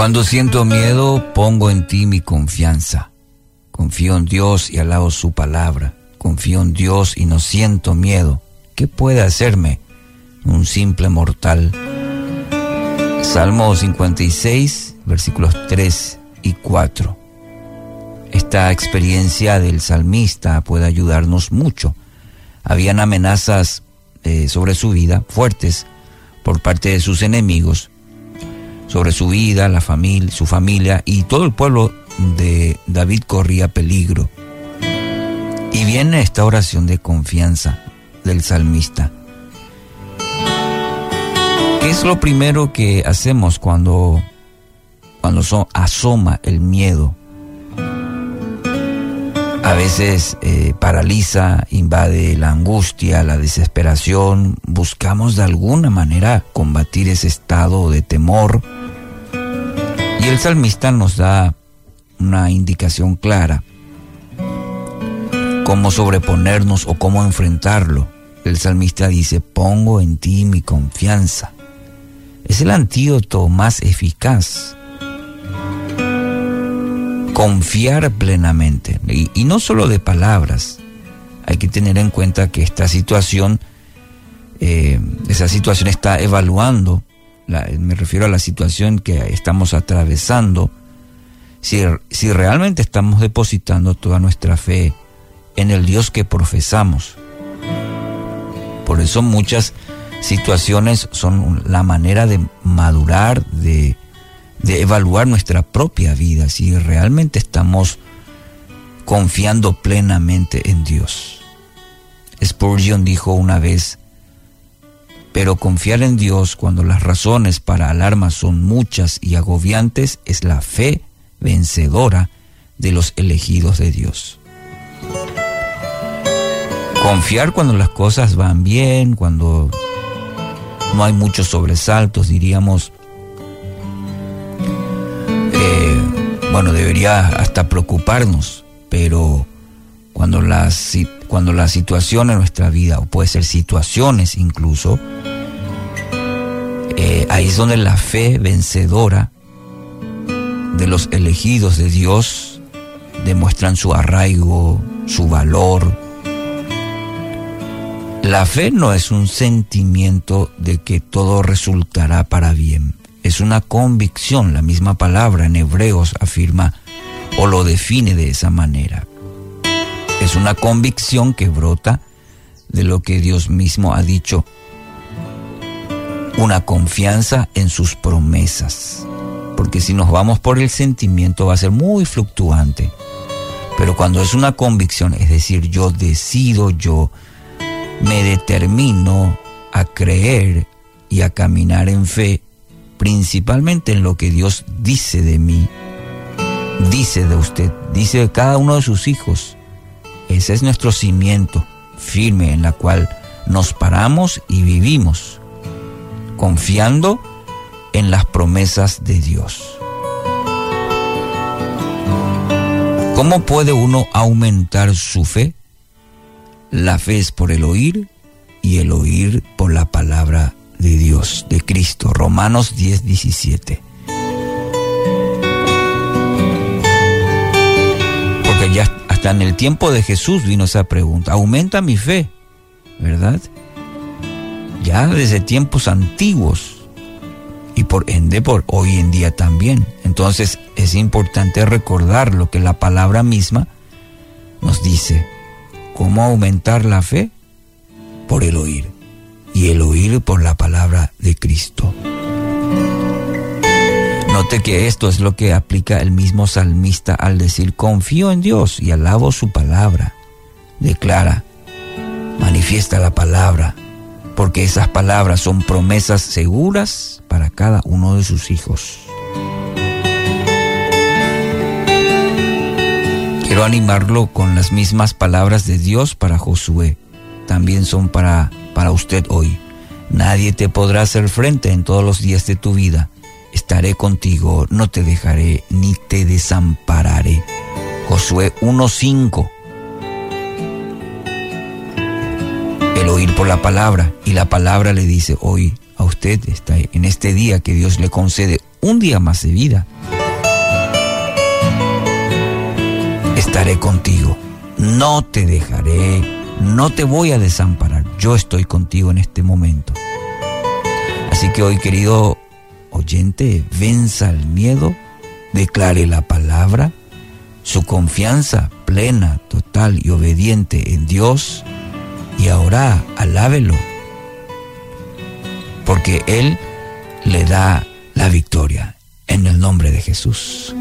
Cuando siento miedo, pongo en ti mi confianza. Confío en Dios y alabo su palabra. Confío en Dios y no siento miedo. ¿Qué puede hacerme un simple mortal? Salmo 56, versículos 3 y 4. Esta experiencia del salmista puede ayudarnos mucho. Habían amenazas eh, sobre su vida fuertes por parte de sus enemigos, sobre su vida, la familia, su familia y todo el pueblo de David corría peligro. Y viene esta oración de confianza del salmista. ¿Qué es lo primero que hacemos cuando, cuando asoma el miedo? A veces eh, paraliza, invade la angustia, la desesperación. Buscamos de alguna manera combatir ese estado de temor y el salmista nos da una indicación clara cómo sobreponernos o cómo enfrentarlo. El salmista dice, pongo en ti mi confianza. Es el antídoto más eficaz. Confiar plenamente. Y, no solo de palabras. Hay que tener en cuenta que esta situación, eh, esa situación está evaluando me refiero a la situación que estamos atravesando, si, realmente estamos depositando toda nuestra fe en el Dios que profesamos. Por eso muchas situaciones son la manera de madurar, de, de evaluar nuestra propia vida, si realmente estamos confiando plenamente en Dios. Spurgeon dijo una vez, pero confiar en Dios cuando las razones para alarma son muchas y agobiantes es la fe vencedora de los elegidos de Dios. Confiar cuando las cosas van bien, cuando no hay muchos sobresaltos, diríamos, eh, bueno, debería hasta preocuparnos, pero cuando las, cuando la situación en nuestra vida, o puede ser situaciones incluso, eh, ahí es donde la fe vencedora de los elegidos de Dios demuestran su arraigo, su valor. La fe no es un sentimiento de que todo resultará para bien, es una convicción, la misma palabra en Hebreos afirma o lo define de esa manera. Es una convicción que brota de lo que Dios mismo ha dicho una confianza en sus promesas. Porque si nos vamos por el sentimiento va a ser muy fluctuante. Pero cuando es una convicción, es decir, yo decido, yo me determino a creer y a caminar en fe, principalmente en lo que Dios dice de mí, dice de usted, dice de cada uno de sus hijos. Ese es nuestro cimiento firme en la cual nos paramos y vivimos confiando en las promesas de Dios. ¿Cómo puede uno aumentar su fe? La fe es por el oír y el oír por la palabra de Dios, de Cristo. Romanos 10, 17. En el tiempo de Jesús vino esa pregunta. ¿Aumenta mi fe? ¿Verdad? ya desde tiempos antiguos y por ende por hoy en día también. Entonces es importante recordar lo que la palabra misma nos dice. ¿Cómo aumentar la fe? Por el oír. Y el oír por la palabra de Cristo. Note que esto es lo que aplica el mismo salmista al decir confío en Dios y alabo su palabra. Declara, manifiesta la palabra, porque esas palabras son promesas seguras para cada uno de sus hijos. Quiero animarlo con las mismas palabras de Dios para Josué. También son para, para usted hoy. Nadie te podrá hacer frente en todos los días de tu vida. Estaré contigo, no te dejaré ni te desampararé. Josué 1.5 el oír por la palabra y la palabra le dice hoy a usted está en este día que Dios le concede un día más de vida. Estaré contigo, no te dejaré, no te voy a desamparar, yo estoy contigo en este momento. Así que hoy, querido oyente, venza el miedo, declare la palabra, su confianza plena, total y obediente en Dios, y ahora alábelo, porque Él le da la victoria en el nombre de Jesús.